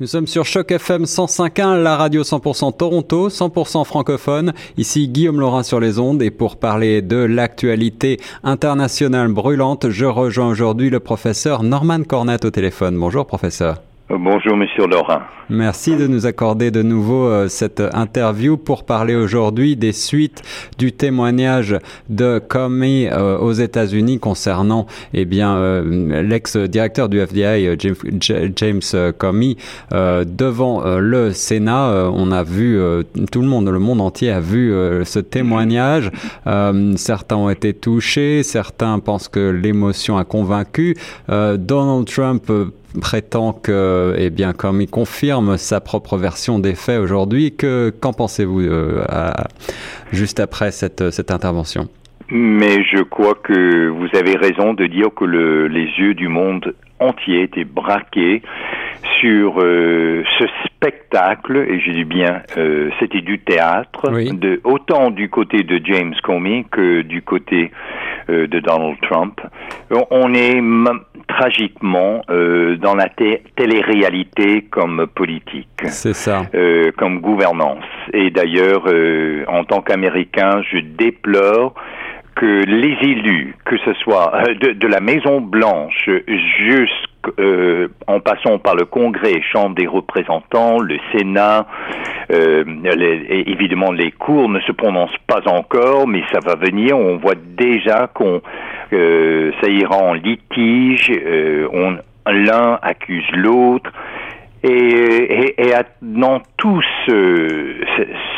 Nous sommes sur Choc FM 105.1, la radio 100% Toronto, 100% francophone. Ici Guillaume Laurin sur les ondes et pour parler de l'actualité internationale brûlante, je rejoins aujourd'hui le professeur Norman Cornette au téléphone. Bonjour professeur. Bonjour, Monsieur Laurent. Merci de nous accorder de nouveau euh, cette interview pour parler aujourd'hui des suites du témoignage de Comey euh, aux États-Unis concernant, eh bien, euh, l'ex-directeur du FBI, James, Comey, devant le Sénat. on a vu, tout le monde, le monde entier a vu ce témoignage. certains ont été touchés, certains pensent que l'émotion a convaincu. Donald Trump prétend que, eh bien, comme il confirme sa propre version des faits aujourd'hui, que qu'en pensez-vous euh, juste après cette, cette intervention? Mais je crois que vous avez raison de dire que le, les yeux du monde entier étaient braqués sur euh, ce spectacle, et je dis bien, euh, c'était du théâtre, de, autant du côté de James Comey que du côté euh, de Donald Trump. On est tragiquement euh, dans la télé-réalité comme politique. C'est ça. Comme gouvernance. Et d'ailleurs, en tant qu'Américain, je déplore que les élus, que ce soit euh, de, la Maison Blanche jusqu'en euh, passant par le Congrès, Chambre des représentants, le Sénat, euh, les, évidemment les cours ne se prononcent pas encore, mais ça va venir. On voit déjà qu'on ça ira en litige. l'un accuse l'autre. Et, dans tout ce,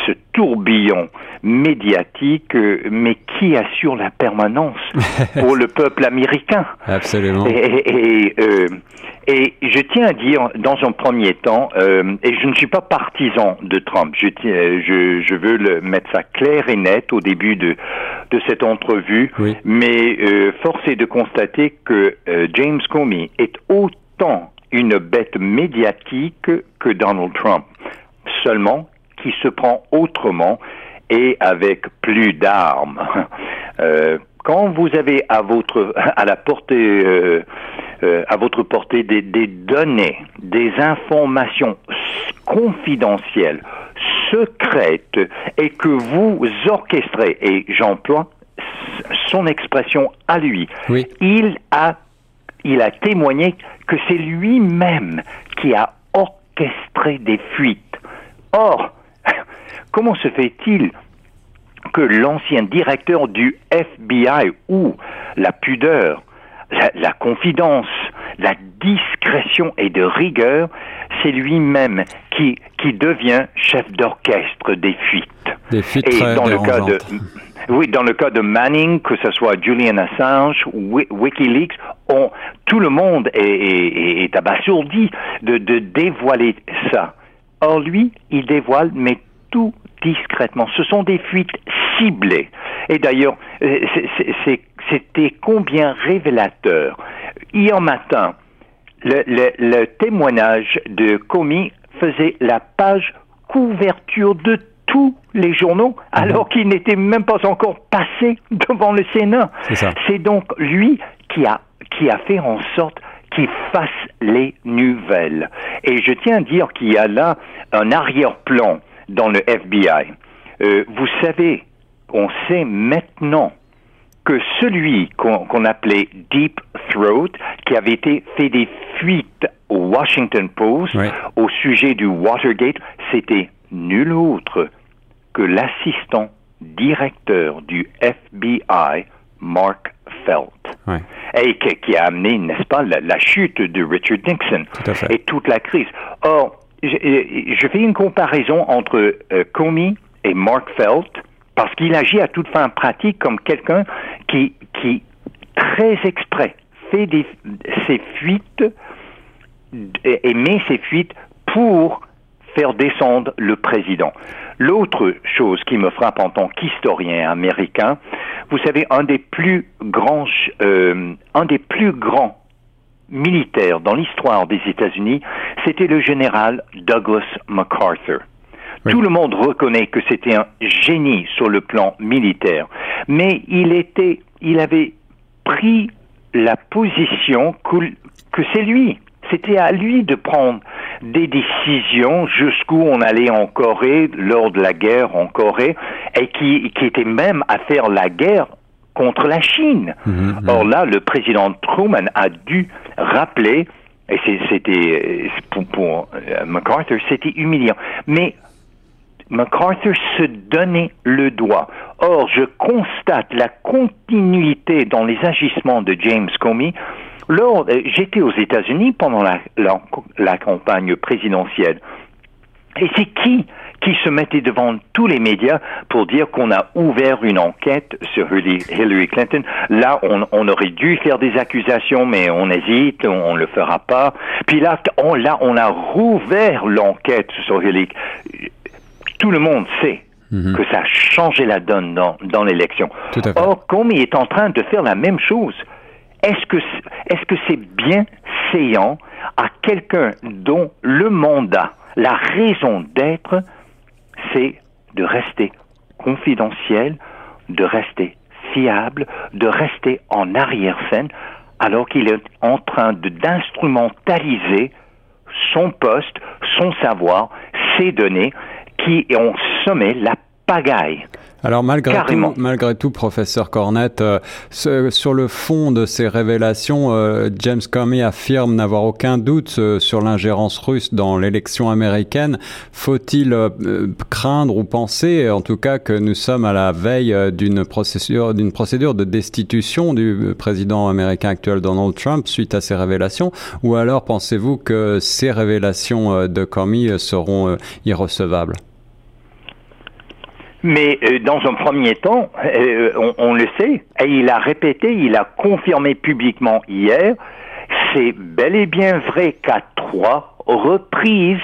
ce tourbillon médiatique, mais qui assure la permanence pour le peuple américain Absolument. Et, et, euh, et, je tiens à dire, dans un premier temps, euh, et je ne suis pas partisan de Trump, je, je, je veux le mettre ça clair et net au début de, de cette entrevue, oui. mais euh, force est de constater que euh, James Comey est autant une bête médiatique que Donald Trump. Seulement, qui se prend autrement et avec plus d'armes. Euh, quand vous avez à votre à la portée euh, euh, à votre portée des, des, données, des informations confidentielles, secrètes et que vous orchestrez et j'emploie son expression à lui. Oui. Il a il a témoigné que c'est lui-même qui a orchestré des fuites. Or, comment se fait-il que l'ancien directeur du FBI, où la pudeur, la, la, confidence, la discrétion et de rigueur, c'est lui-même qui, qui devient chef d'orchestre des fuites? Des fuites et très dans le cas de oui, dans le cas de Manning, que ce soit Julian Assange, Wi- WikiLeaks, on, tout le monde est, est, est abasourdi de, de dévoiler ça. Or, lui, il dévoile, mais tout discrètement. Ce sont des fuites ciblées. Et d'ailleurs, euh, c'était combien révélateur. Hier matin, le, le- le témoignage de Comey faisait la page couverture de tous les journaux, alors qu'il n'était même pas encore passé devant le Sénat. C'est donc lui qui a, qui a fait en sorte qu'il fasse les nouvelles. Et je tiens à dire qu'il y a là un arrière-plan dans le FBI. Euh, vous savez, on sait maintenant que celui qu'on appelait Deep Throat, qui avait été fait des fuites au Washington Post Oui. au sujet du Watergate, c'était nul autre que l'assistant directeur du FBI, Mark Felt, et qui, a amené, n'est-ce pas, la, la chute de Richard Nixon Tout et toute la crise. Or, je, fais une comparaison entre euh, Comey et Mark Felt parce qu'il agit à toute fin pratique comme quelqu'un qui, très exprès fait ses fuites et et met ses fuites pour faire descendre le président. L'autre chose qui me frappe en tant qu'historien américain, vous savez, un des plus grands, euh, un des plus grands militaires dans l'histoire des États-Unis, c'était le général Douglas MacArthur. Oui. Tout le monde reconnaît que c'était un génie sur le plan militaire, mais il était, il avait pris la position que, que c'est lui, c'était à lui de prendre des décisions jusqu'où on allait en Corée lors de la guerre en Corée et qui, qui était même à faire la guerre contre la Chine. Mhm. Or là, le président Truman a dû rappeler, et c'était pour, pour euh, MacArthur, c'était humiliant. Mais MacArthur se donnait le doigt. Or, je constate la continuité dans les agissements de James Comey. Lors, euh, j'étais aux États-Unis pendant la, la, campagne présidentielle. Et c'est qui qui se mettait devant tous les médias pour dire qu'on a ouvert une enquête sur Hillary Clinton? Là, on, on, aurait dû faire des accusations, mais on hésite, on ne le fera pas. Puis là, on, là, on a rouvert l'enquête sur Hillary tout le monde sait mhm. que ça a changé la donne dans, dans l'élection. Or, comme il est en train de faire la même chose, est-ce que est-ce que c'est bien séant à quelqu'un dont le mandat, la raison d'être, c'est de rester confidentiel, de rester fiable, de rester en arrière-scène, alors qu'il est en train d'instrumentaliser son poste, son savoir, ses données, qui ont semé la pagaille. Alors malgré tout, malgré tout, professeur Cornette, euh, sur le fond de ces révélations, euh, James Comey affirme n'avoir aucun doute euh, sur l'ingérence russe dans l'élection américaine. Faut-il craindre ou penser, en tout cas, que nous sommes à la veille d'une procédure, d'une procédure de destitution du président américain actuel Donald Trump suite à ces révélations, ou alors pensez-vous que ces révélations de Comey seront irrecevables? Mais euh, dans un premier temps, euh, on, on, le sait, et il a répété, il a confirmé publiquement hier, c'est bel et bien vrai qu'à trois reprises,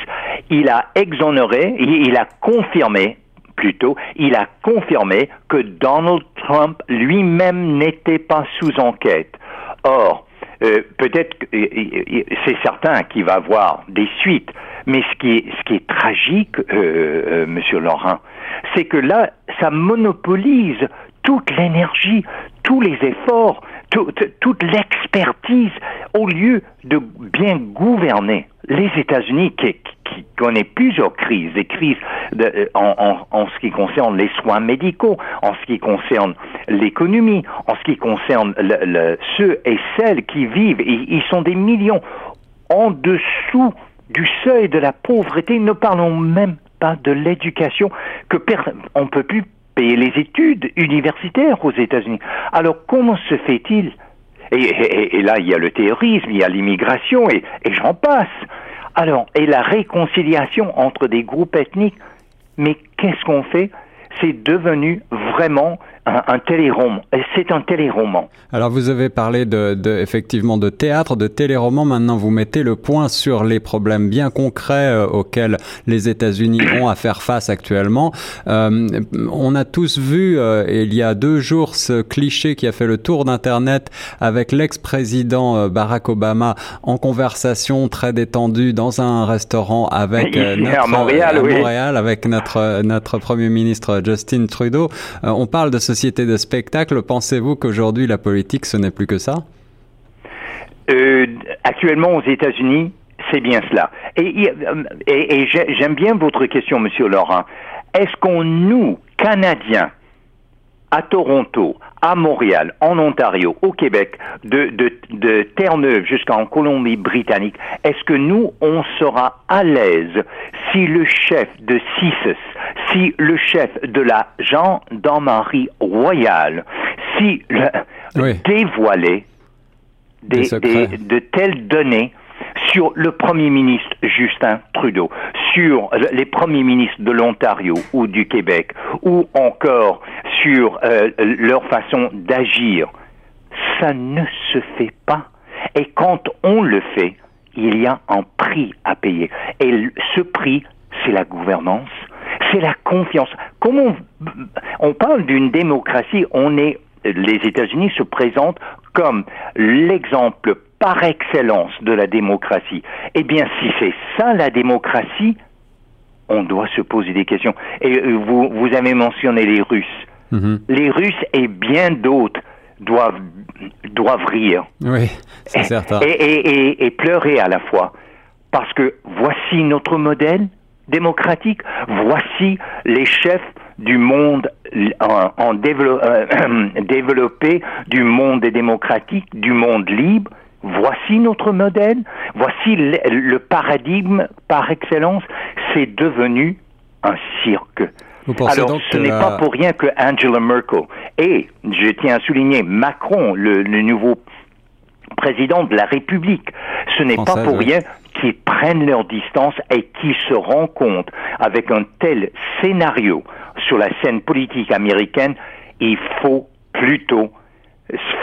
il a exonéré, il a confirmé plutôt, il a confirmé que Donald Trump lui-même n'était pas sous enquête. Or, euh, peut-être que c'est certain qu'il va avoir des suites, mais ce qui est, ce qui est tragique, euh, euh, Monsieur Laurent, c'est que là, ça monopolise toute l'énergie, tous les efforts, toute l'expertise, au lieu de bien gouverner. Les États-Unis qui, qui connaît plusieurs crises, des crises de, en, ce qui concerne les soins médicaux, en ce qui concerne l'économie, en ce qui concerne ceux et celles qui vivent, ils sont des millions en dessous du seuil de la pauvreté, ne parlons même pas de l'éducation, que on ne peut plus payer les études universitaires aux États-Unis. Alors comment se fait-il? Et, et, là, il y a le terrorisme, il y a l'immigration, et, et j'en passe. Alors, et la réconciliation entre des groupes ethniques, mais qu'est-ce qu'on fait? C'est devenu vraiment un, un téléroman. C'est un téléroman. Alors vous avez parlé de, de, effectivement de théâtre, de téléroman. Maintenant, vous mettez le point sur les problèmes bien concrets euh, auxquels les États-Unis ont à faire face actuellement. Euh, on a tous vu euh, il y a deux jours ce cliché qui a fait le tour d'internet avec l'ex-président Barack Obama en conversation très détendue dans un restaurant avec notre, à Montréal, à Montréal avec notre notre premier ministre Justin Trudeau. on parle de ce société de spectacle, pensez-vous qu'aujourd'hui la politique ce n'est plus que ça? Euh, Actuellement aux États-Unis, c'est bien cela. Et, et, j'aime bien votre question, Monsieur Laurent. Est-ce qu'on, nous, Canadiens, à Toronto, à Montréal, en Ontario, au Québec, de, de, de Terre-Neuve jusqu'en Colombie-Britannique, est-ce que nous, on sera à l'aise si le chef de CISES, si le chef de la gendarmerie royale, si le, dévoilait des, de telles données sur le premier ministre Justin Trudeau, sur les premiers ministres de l'Ontario ou du Québec, ou encore sur euh, leur façon d'agir. Ça ne se fait pas. Et quand on le fait, il y a un prix à payer. Et ce prix, c'est la gouvernance, c'est la confiance. Comment on, parle d'une démocratie, on est les États-Unis se présentent comme l'exemple par excellence de la démocratie. Eh bien, si c'est ça la démocratie, on doit se poser des questions. Et euh, vous, vous avez mentionné les Russes. Mhm. Les Russes et bien d'autres doivent, doivent rire. Oui, c'est certain. Et, et, et, pleurer à la fois. parce que voici notre modèle démocratique, voici les chefs du monde en, euh, développé, du monde démocratique, du monde libre. Voici notre modèle, voici le, paradigme par excellence. C'est devenu un cirque. Alors, ce n'est pas pour rien que Angela Merkel et, je tiens à souligner, Macron, le, nouveau président de la République, ce n'est pas pour rien qu'ils prennent leur distance et qui se rendent compte avec un tel scénario sur la scène politique américaine, il faut plutôt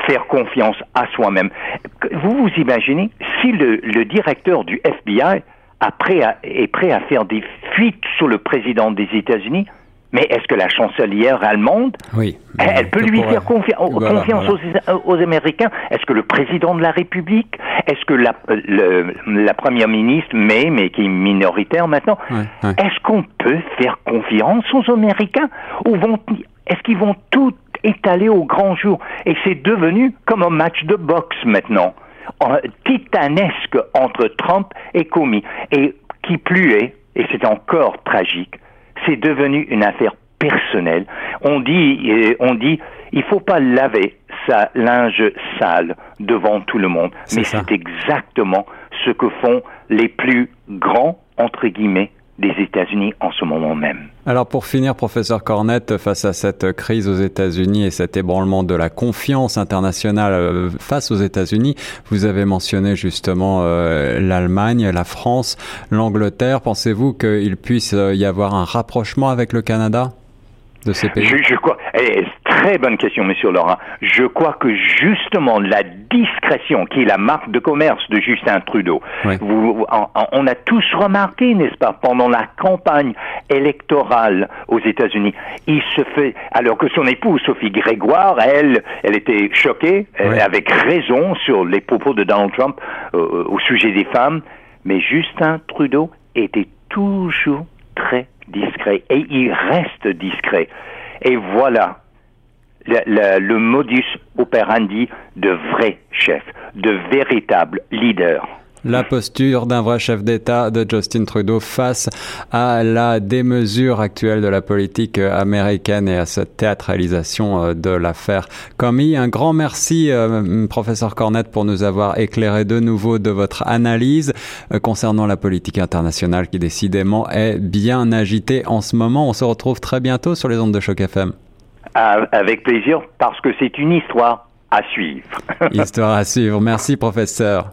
faire confiance à soi-même. Vous vous imaginez si le, directeur du FBI est prêt à faire des fuites sur le président des États-Unis mais est-ce que la chancelière allemande, oui, elle, peut lui faire confiance Aux, Américains? Est-ce que le président de la République Est-ce que la, la première ministre May, mais qui est minoritaire maintenant Est-ce qu'on peut faire confiance aux Américains? Ou vont est-ce qu'ils vont tout étaler au grand jour? Et c'est devenu comme un match de boxe maintenant, titanesque entre Trump et Comey. Et qui plus est, et c'est encore tragique, c'est devenu une affaire personnelle. On dit, euh, on dit, il faut pas laver sa linge sale devant tout le monde. Mais c'est exactement ce que font les plus grands, entre guillemets, des États-Unis en ce moment même. Alors pour finir, professeur Cornette, face à cette crise aux États-Unis et cet ébranlement de la confiance internationale euh, face aux États-Unis, vous avez mentionné justement euh, l'Allemagne, la France, l'Angleterre. Pensez-vous qu'il puisse euh, y avoir un rapprochement avec le Canada de ces pays? je, je crois, eh, très bonne question, Monsieur Laurent. Je crois que justement la discrétion, qui est la marque de commerce de Justin Trudeau, vous, on, a tous remarqué, n'est-ce pas, pendant la campagne électorale aux États-Unis, il se fait, alors que son épouse Sophie Grégoire, elle, elle était choquée, avec raison, sur les propos de Donald Trump euh, au sujet des femmes, mais Justin Trudeau était toujours très discret et il reste discret. Et voilà le, modus operandi de vrais chefs, de véritables leaders la posture d'un vrai chef d'État de Justin Trudeau face à la démesure actuelle de la politique américaine et à cette théâtralisation euh, de l'affaire Comey. Un grand merci, euh, professeur Cornette, pour nous avoir éclairé de nouveau de votre analyse euh, concernant la politique internationale qui décidément est bien agitée en ce moment. On se retrouve très bientôt sur les ondes de Choc FM. Avec plaisir, parce que c'est une histoire à suivre. histoire à suivre. Merci, professeur.